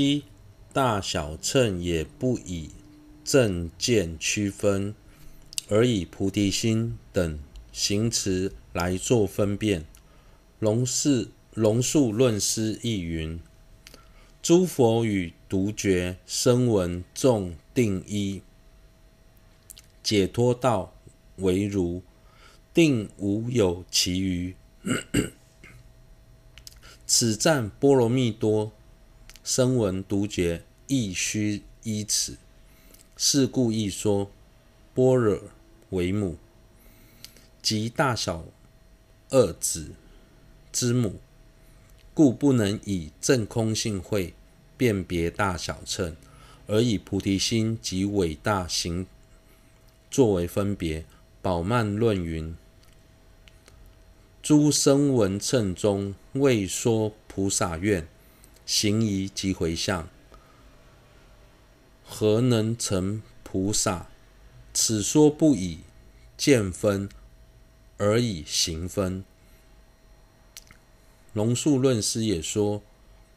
七大小乘也不以正见区分，而以菩提心等行持来做分辨。龙是龙树论师亦云：诸佛与独觉声闻众定一，解脱道为如，定无有其余。此赞波罗蜜多，声闻独觉亦须依此。是故亦说般若为母，即大小二子之母，故不能以正空性慧辨别大小乘，而以菩提心及伟大行作为分别。宝曼论云。诸声闻乘中，未说菩萨愿、行仪及回向，何能成菩萨？此说不以见分，而以行分。龙树论师也说，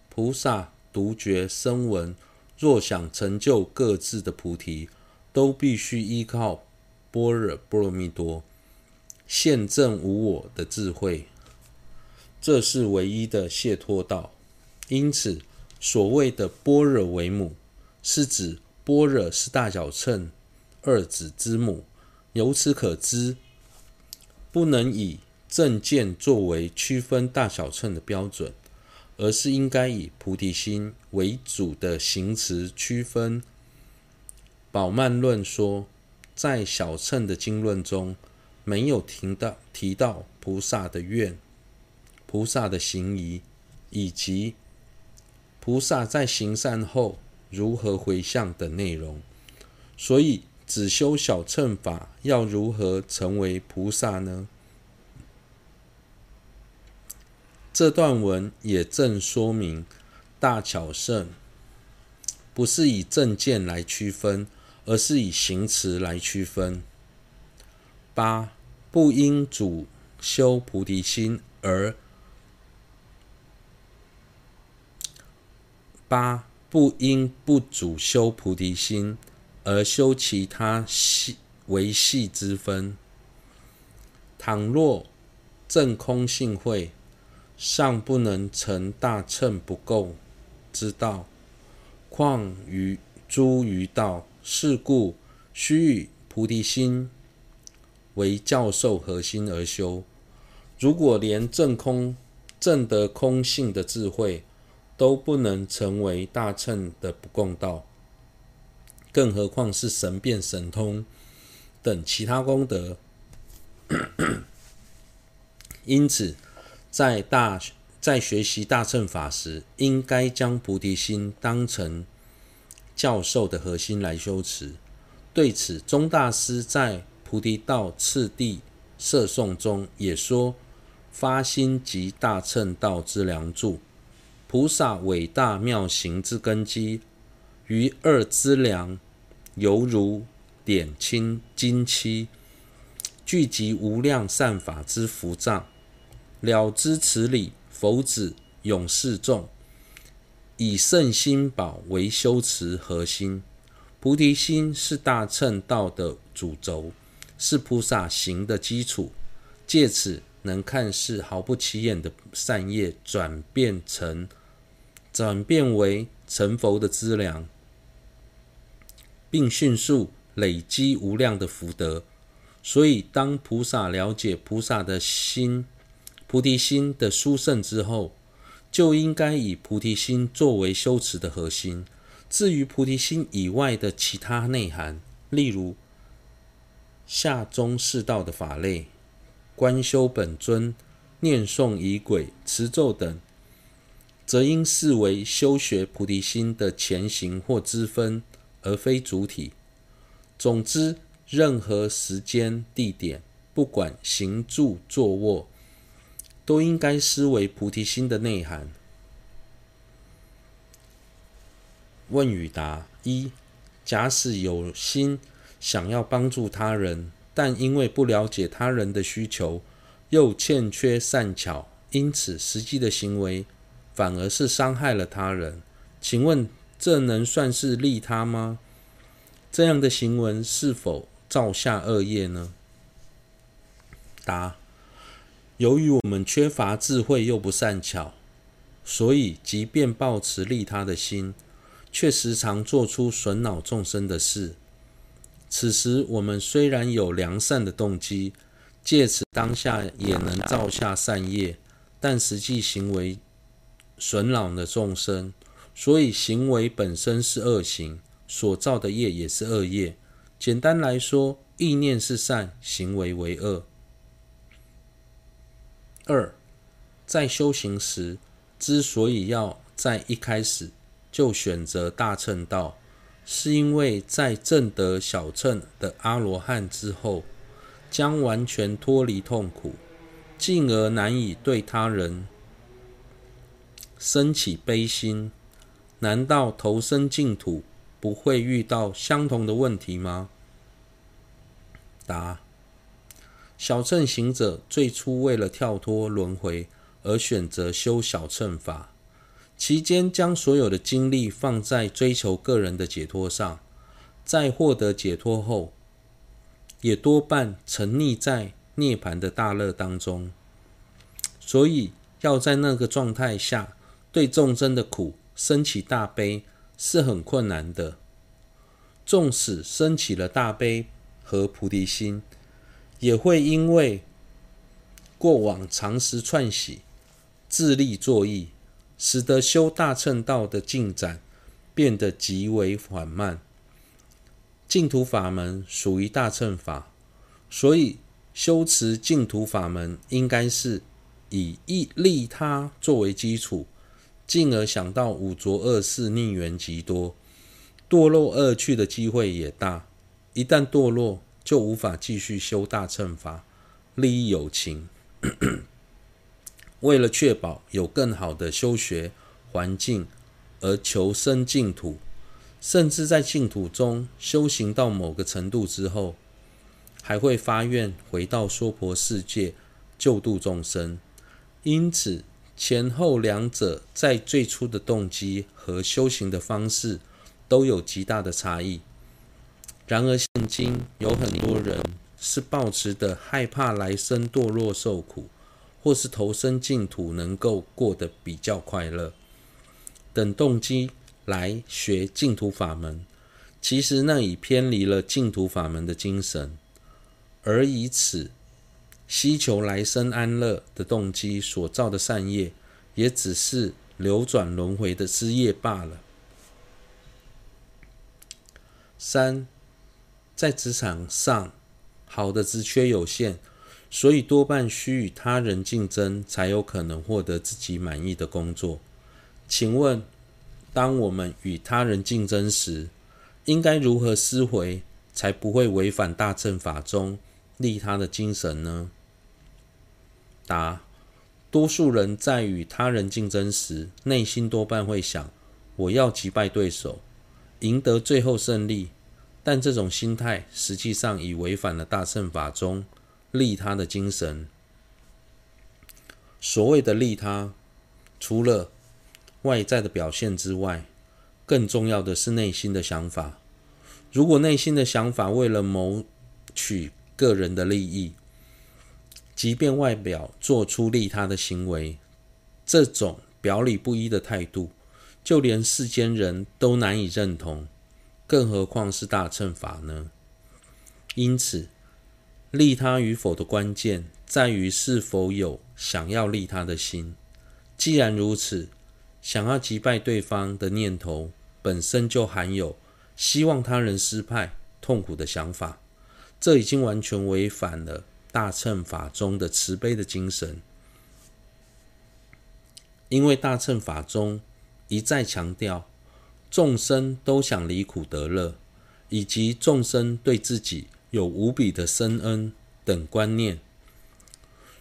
菩萨、独觉、声闻，若想成就各自的菩提，都必须依靠般若波罗蜜多。现证无我的智慧，这是唯一的解脱道。因此，所谓的般若为母，是指般若是大小乘二子之母。由此可知，不能以正见作为区分大小乘的标准，而是应该以菩提心为主的行持区分。宝曼论说，在小乘的经论中，没有提到提到菩萨的愿、菩萨的行仪，以及菩萨在行善后如何回向等内容。所以，只修小乘法要如何成为菩萨呢？这段文也正说明，大小乘不是以正见来区分，而是以行持来区分。八不应主修菩提心而八不因不主修菩提心而修其他细微细之分。倘若证空性慧尚不能成大乘不垢之道，况于诸余道？是故须以菩提心。为教授核心而修。如果连证空、证得空性的智慧都不能成为大乘的不共道，更何况是神变、神通等其他功德？因此，在大在学习大乘法时，应该将菩提心当成教授的核心来修持。对此，宗大师在。菩提道次第摄颂中也说：“发心即大乘道之梁柱，菩萨伟大妙行之根基。于二资粮，犹如点清金漆，聚集无量善法之福藏。了知此理，佛子永世众，以圣心宝为修持核心。菩提心是大乘道的主轴。”是菩萨行的基础，借此能看似毫不起眼的善业转变成转变为成佛的资粮，并迅速累积无量的福德。所以，当菩萨了解菩萨的心、菩提心的殊胜之后，就应该以菩提心作为修持的核心。至于菩提心以外的其他内涵，例如，下中士道的法类，观修本尊、念诵仪轨、持咒等，则应视为修学菩提心的前行或支分，而非主体。总之，任何时间地点，不管行住坐卧，都应该视为菩提心的内涵。问与答一：假使有心。想要帮助他人，但因为不了解他人的需求，又欠缺善巧，因此实际的行为反而是伤害了他人。请问这能算是利他吗？这样的行为是否造下恶业呢？答：由于我们缺乏智慧又不善巧，所以即便抱持利他的心，却时常做出损恼众生的事。此时我们虽然有良善的动机，借此当下也能造下善业，但实际行为损扰了众生，所以行为本身是恶行，所造的业也是恶业。简单来说，意念是善，行为为恶。二，在修行时，之所以要在一开始就选择大乘道，是因为在证得小乘的阿罗汉之后，将完全脱离痛苦，进而难以对他人升起悲心。难道投身净土不会遇到相同的问题吗？答。小乘行者最初为了跳脱轮回而选择修小乘法，期间将所有的精力放在追求个人的解脱上，在获得解脱后，也多半沉溺在涅槃的大乐当中。所以，要在那个状态下对众生的苦生起大悲是很困难的。纵使生起了大悲和菩提心，也会因为过往长时串习、自力作意，使得修大乘道的进展变得极为缓慢。净土法门属于大乘法，所以修持净土法门应该是以利他作为基础，进而想到五浊恶世逆缘极多，堕落恶趣的机会也大。一旦堕落，就无法继续修大乘法，利益有情。为了确保有更好的修学环境而求生净土，甚至在净土中修行到某个程度之后，还会发愿回到娑婆世界救度众生。因此，前后两者在最初的动机和修行的方式都有极大的差异。然而，现今有很多人是抱持的害怕来生堕落受苦，或是投身净土能够过得比较快乐等动机来学净土法门，其实那已偏离了净土法门的精神，而以此希求来生安乐的动机所造的善业，也只是流转轮回的枝叶罢了。三。在职场上，好的职缺有限，所以多半需与他人竞争，才有可能获得自己满意的工作。请问，当我们与他人竞争时，应该如何思维，才不会违反大乘法中利他的精神呢？答：多数人在与他人竞争时，内心多半会想：我要击败对手，赢得最后胜利。但这种心态实际上已违反了大乘法中利他的精神。所谓的利他，除了外在的表现之外，更重要的是内心的想法。如果内心的想法为了谋取个人的利益，即便外表做出利他的行为，这种表里不一的态度，就连世间人都难以认同。更何况是大乘法呢？因此，利他与否的关键在于是否有想要利他的心。既然如此，想要击败对方的念头本身就含有希望他人失败、痛苦的想法，这已经完全违反了大乘法中的慈悲的精神。因为大乘法中一再强调。众生都想离苦得乐，以及众生对自己有无比的深恩等观念，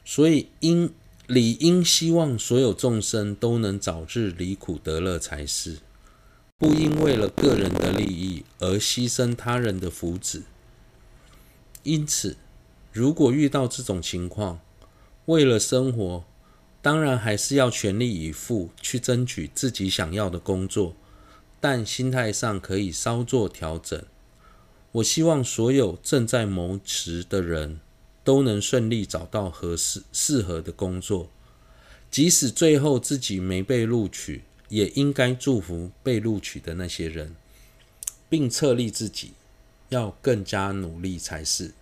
所以应理应希望所有众生都能早日离苦得乐才是，不应为了个人的利益而牺牲他人的福祉。因此，如果遇到这种情况，为了生活，当然还是要全力以赴去争取自己想要的工作。但心态上可以稍作调整。我希望所有正在谋职的人都能顺利找到合适适合的工作，即使最后自己没被录取，也应该祝福被录取的那些人，并策励自己要更加努力才是。